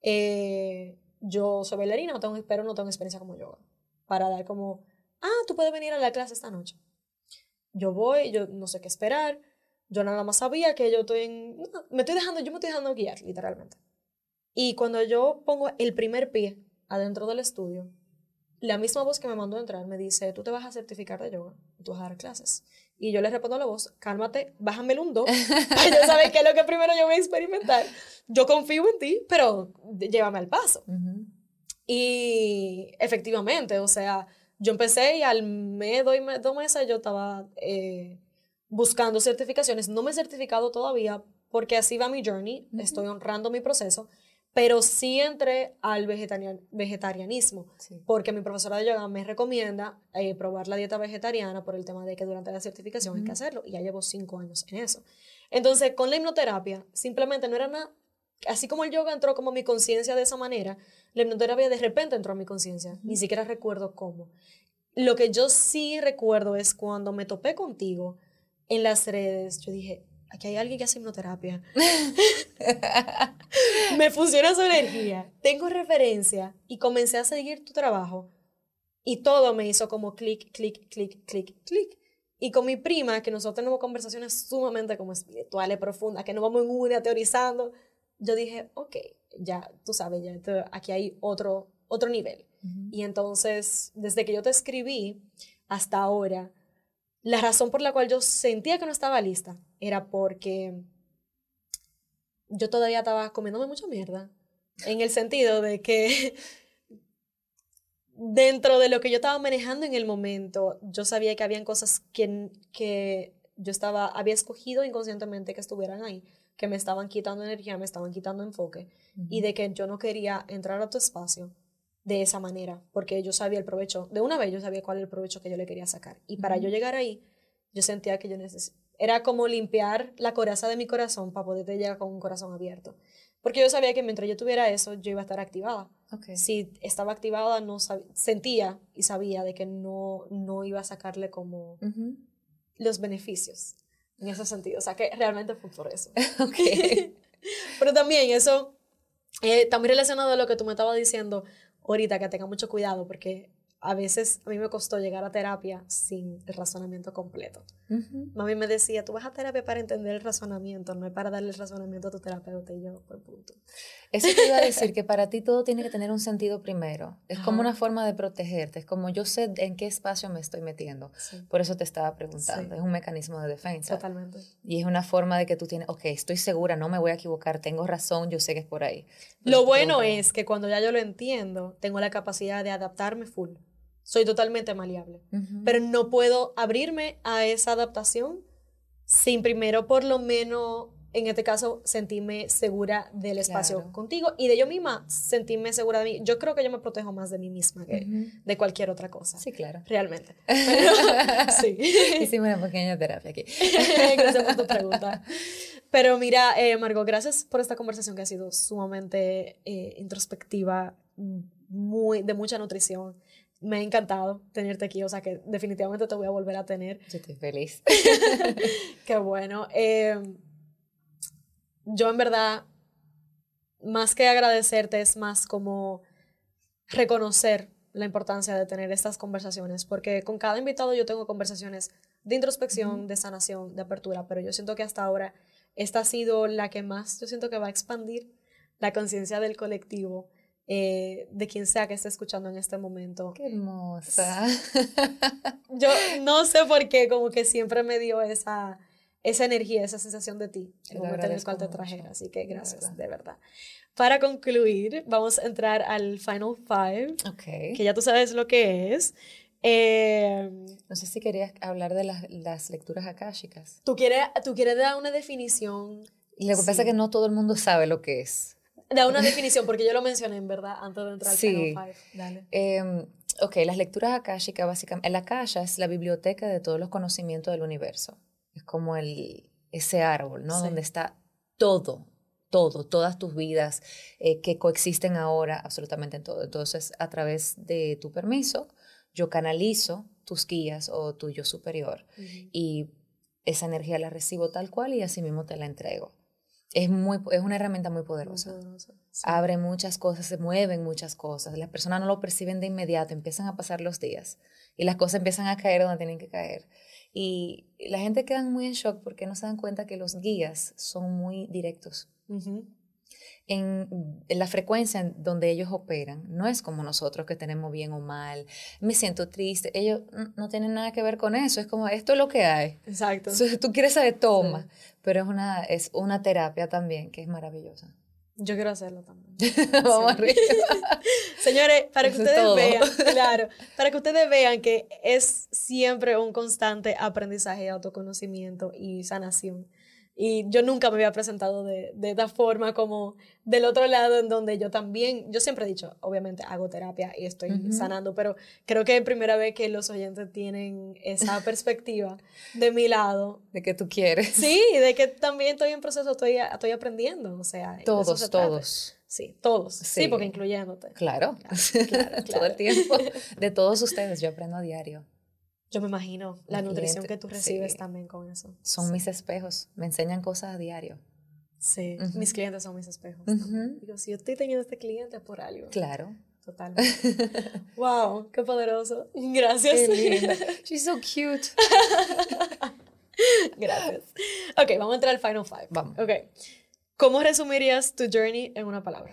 Eh, yo soy bailarina, no tengo, pero no tengo experiencia como yoga. Para dar como ah, tú puedes venir a la clase esta noche. Yo voy, yo no sé qué esperar, yo nada más sabía que yo estoy en, me estoy dejando, yo me estoy dejando guiar, literalmente. Y cuando yo pongo el primer pie adentro del estudio, la misma voz que me mandó a entrar me dice, tú te vas a certificar de yoga tú vas a dar clases. Y yo le respondo a la voz, cálmate, bájame el hundo, para yo saber qué es lo que primero yo voy a experimentar. Yo confío en ti, pero llévame al paso. Y efectivamente, o sea, yo empecé y al mes, dos meses yo estaba eh, buscando certificaciones. No me he certificado todavía porque así va mi journey, estoy honrando mi proceso, pero sí entré al vegetarianismo, porque mi profesora de yoga me recomienda eh, probar la dieta vegetariana por el tema de que durante la certificación hay que hacerlo, y ya llevo cinco años en eso. Entonces, con la hipnoterapia, simplemente no era nada, así como el yoga entró como mi conciencia de esa manera, la hipnoterapia de repente entró a mi conciencia, ni siquiera recuerdo cómo. Lo que yo sí recuerdo es cuando me topé contigo en las redes, yo dije, aquí hay alguien que hace hipnoterapia. me funciona su energía, tengo referencia y comencé a seguir tu trabajo y todo me hizo como clic, clic, clic, clic, clic. Y con mi prima, que nosotros tenemos conversaciones sumamente como espirituales, profundas, que no vamos en una teorizando, yo dije, ok, ya, tú sabes, ya aquí hay otro, otro nivel. Y entonces, desde que yo te escribí hasta ahora, la razón por la cual yo sentía que no estaba lista era porque yo todavía estaba comiéndome mucha mierda. En el sentido de que dentro de lo que yo estaba manejando en el momento, yo sabía que habían cosas que, que yo estaba, había escogido inconscientemente que estuvieran ahí, que me estaban quitando energía, me estaban quitando enfoque, y de que yo no quería entrar a tu espacio de esa manera, porque yo sabía el provecho, de una vez yo sabía cuál era el provecho que yo le quería sacar. Y para yo llegar ahí, yo sentía que yo necesitaba, era como limpiar la coraza de mi corazón para poder llegar con un corazón abierto. Porque yo sabía que mientras yo tuviera eso, yo iba a estar activada. Si estaba activada, no sentía y sabía de que no, no iba a sacarle como los beneficios en ese sentido. O sea, que realmente fue por eso. Pero también eso eh, está muy relacionado a lo que tú me estabas diciendo ahorita, que tenga mucho cuidado, porque a veces a mí me costó llegar a terapia sin el razonamiento completo. Mami me decía, tú vas a terapia para entender el razonamiento, no es para darle el razonamiento a tu terapeuta y yo, por punto. Eso te iba a decir, que para ti todo tiene que tener un sentido primero. Es como una forma de protegerte, es como yo sé en qué espacio me estoy metiendo. Por eso te estaba preguntando, es un mecanismo de defensa. Totalmente. Y es una forma de que tú tienes, ok, estoy segura, no me voy a equivocar, tengo razón, yo sé que es por ahí. lo bueno es que cuando ya yo lo entiendo, tengo la capacidad de adaptarme full soy totalmente maleable. Pero no puedo abrirme a esa adaptación sin primero por lo menos, en este caso, sentirme segura del espacio contigo y de yo misma sentirme segura de mí. Yo creo que yo me protejo más de mí misma que de cualquier otra cosa. Sí, claro. Realmente. sí. Hicimos una pequeña terapia aquí. gracias por tu pregunta. Pero mira, eh, Margot, gracias por esta conversación que ha sido sumamente eh, introspectiva, muy, de mucha nutrición me ha encantado tenerte aquí, o sea que definitivamente te voy a volver a tener. Yo estoy feliz. Qué bueno. Em, yo en verdad, más que agradecerte, es más como reconocer la importancia de tener estas conversaciones, porque con cada invitado yo tengo conversaciones de introspección, de sanación, de apertura, pero yo siento que hasta ahora esta ha sido la que más, yo siento que va a expandir la conciencia del colectivo eh, de quien sea que esté escuchando en este momento. Qué hermosa. Yo no sé por qué, como que siempre me dio esa, esa energía, esa sensación de ti, el momento en el cual te trajera. Así que gracias, de verdad. Para concluir, vamos a entrar al Final Five, okay. que ya tú sabes lo que es. Eh, no sé si querías hablar de las, las lecturas akáshicas. ¿Tú quieres, ¿Tú quieres dar una definición? Lo que pasa es que no todo el mundo sabe lo que es. Da una definición, porque yo lo mencioné en verdad antes de entrar al sí. Five. Dale. Eh, ok, las lecturas akáshicas, básicamente. El akasha es la biblioteca de todos los conocimientos del universo. Es como el, ese árbol, ¿no? Donde está todo, todo, todas tus vidas eh, que coexisten ahora absolutamente en todo. Entonces, a través de tu permiso, yo canalizo tus guías o tu yo superior y esa energía la recibo tal cual y así mismo te la entrego es, muy, es una herramienta muy poderosa. Abre muchas cosas, se mueven muchas cosas. Las personas no lo perciben de inmediato, empiezan a pasar los días y las cosas empiezan a caer donde tienen que caer. Y la gente queda muy en shock porque no se dan cuenta que los guías son muy directos en, la frecuencia en donde ellos operan, no es como nosotros que tenemos bien o mal, me siento triste, ellos no tienen nada que ver con eso, es como esto es lo que hay. Exacto. tú quieres saber, toma, pero es una, es una terapia también que es maravillosa. Yo quiero hacerlo también. Vamos arriba. Señores, para que ustedes vean, claro, para que ustedes vean que es siempre un constante aprendizaje de autoconocimiento y sanación. Y yo nunca me había presentado de, de esta forma como del otro lado en donde yo también, yo siempre he dicho, obviamente hago terapia y estoy sanando, pero creo que es primera vez que los oyentes tienen esa perspectiva de mi lado. De que tú quieres. Sí, de que también estoy en proceso, estoy, estoy aprendiendo, o sea. Todos, todos. Sí, todos. Sí. porque incluyéndote. Claro. claro, claro. Todo el tiempo. De todos ustedes, yo aprendo a diario. Yo me imagino la nutrición que tú recibes también con eso. Son mis espejos, me enseñan cosas a diario. Sí, mis clientes son mis espejos. Digo, si yo estoy teniendo este cliente por algo. Claro. Total. wow, qué poderoso. Gracias. Qué linda. She's so cute. Gracias. Ok, vamos a entrar al Final Five. Vamos. Ok. ¿Cómo resumirías tu journey en una palabra?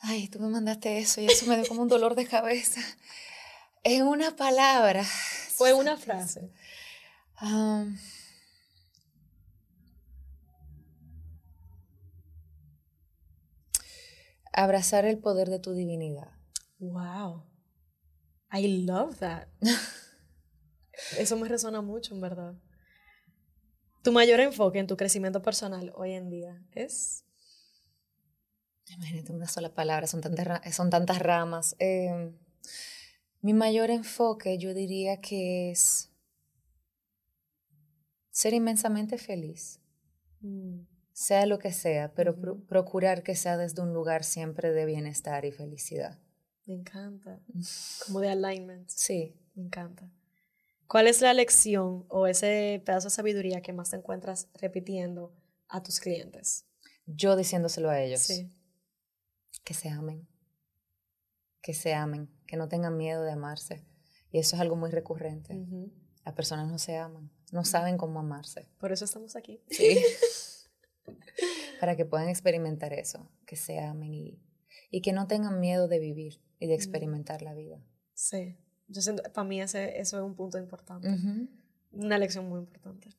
Ay, tú me mandaste eso y eso me dio como un dolor de cabeza. En una palabra. Fue una frase. Um, abrazar el poder de tu divinidad. Wow. I love that. Eso me resuena mucho, en verdad. Tu mayor enfoque en tu crecimiento personal hoy en día es. Imagínate una sola palabra, son tantas, son tantas ramas. Em, mi mayor enfoque, yo diría que es ser inmensamente feliz. Mm. Sea lo que sea, pero procurar que sea desde un lugar siempre de bienestar y felicidad. Me encanta. Como de alignment. Sí. Me encanta. ¿Cuál es la lección o ese pedazo de sabiduría que más te encuentras repitiendo a tus clientes? Yo diciéndoselo a ellos. Sí. Que se amen. Que se amen. Que no tengan miedo de amarse. Y eso es algo muy recurrente. Las personas no se aman. No saben cómo amarse. Por eso estamos aquí. Sí. Para que puedan experimentar eso. Que se amen y, y que no tengan miedo de vivir y de experimentar la vida. Sí. Yo siento, para mí ese, eso es un punto importante. Una lección muy importante.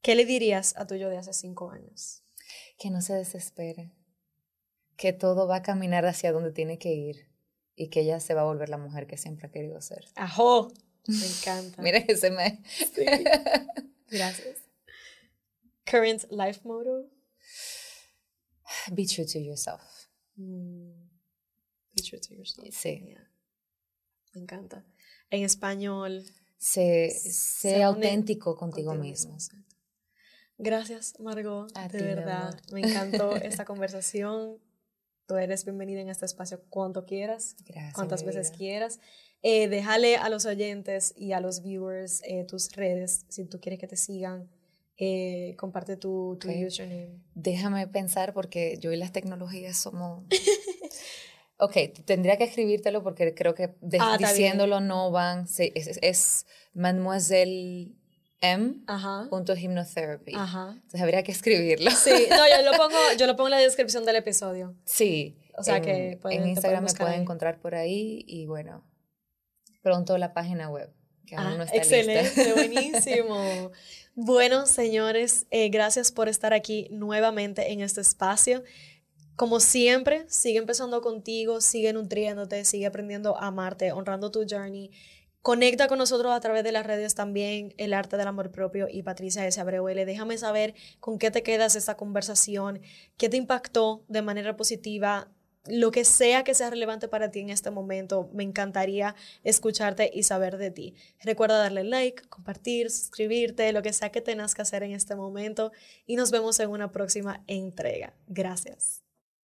¿Qué le dirías a tu yo de hace cinco años? Que no se desespere. Que todo va a caminar hacia donde tiene que ir. Y que ella se va a volver la mujer que siempre ha querido ser. ¡Ajo! Me encanta. Mira ese me. Sí. Gracias. Current life motto? Be true to yourself. Mm. Be true to yourself. Sí. Me encanta. En español. Sé, sé, auténtico contigo, mismo. Gracias, Margot. de verdad. Me encantó esta conversación. Tú eres bienvenida en este espacio cuando quieras, Gracias, cuantas veces quieras. Eh, déjale a los oyentes y a los viewers eh, tus redes si tú quieres que te sigan. Eh, comparte tu, tu username. Déjame pensar porque yo y las tecnologías somos Ok, tendría que escribírtelo porque creo que ah, diciéndolo no van. es, es, Mademoiselle M. Punto hypnotherapy. Entonces habría que escribirlo. Sí, no, yo lo pongo, yo lo pongo en la descripción del episodio. Sí. O sea que en Instagram me pueden encontrar por ahí y bueno, pronto la página web. Que aún ah, no está excelente, buenísimo. bueno, señores, eh, gracias por estar aquí nuevamente en este espacio. Como siempre, sigue empezando contigo, sigue nutriéndote, sigue aprendiendo a amarte, honrando tu journey. Conecta con nosotros a través de las redes también, El Arte del Amor Propio y Patricia S. Abreu L. Déjame saber con qué te quedas esta conversación, qué te impactó de manera positiva, lo que sea que sea relevante para ti en este momento, me encantaría escucharte y saber de ti. Recuerda darle like, compartir, suscribirte, lo que sea que tengas que hacer en este momento y nos vemos en una próxima entrega. Gracias.